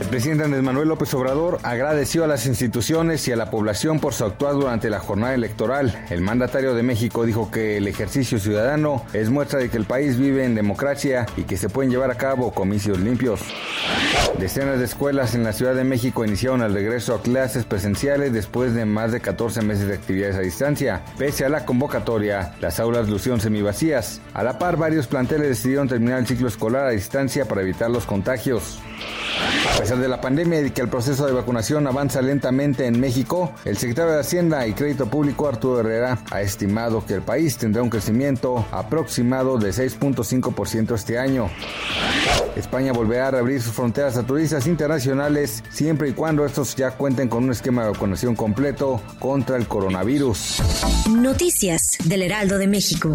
El presidente Andrés Manuel López Obrador agradeció a las instituciones y a la población por su actuar durante la jornada electoral. El mandatario de México dijo que el ejercicio ciudadano es muestra de que el país vive en democracia y que se pueden llevar a cabo comicios limpios. Decenas de escuelas en la Ciudad de México iniciaron el regreso a clases presenciales después de más de 14 meses de actividades a distancia. Pese a la convocatoria, las aulas lucieron semivacías. A la par, varios planteles decidieron terminar el ciclo escolar a distancia para evitar los contagios. A pesar de la pandemia y que el proceso de vacunación avanza lentamente en México, el secretario de Hacienda y Crédito Público Arturo Herrera ha estimado que el país tendrá un crecimiento aproximado de 6.5% este año. España volverá a reabrir sus fronteras a turistas internacionales siempre y cuando estos ya cuenten con un esquema de vacunación completo contra el coronavirus. Noticias del Heraldo de México.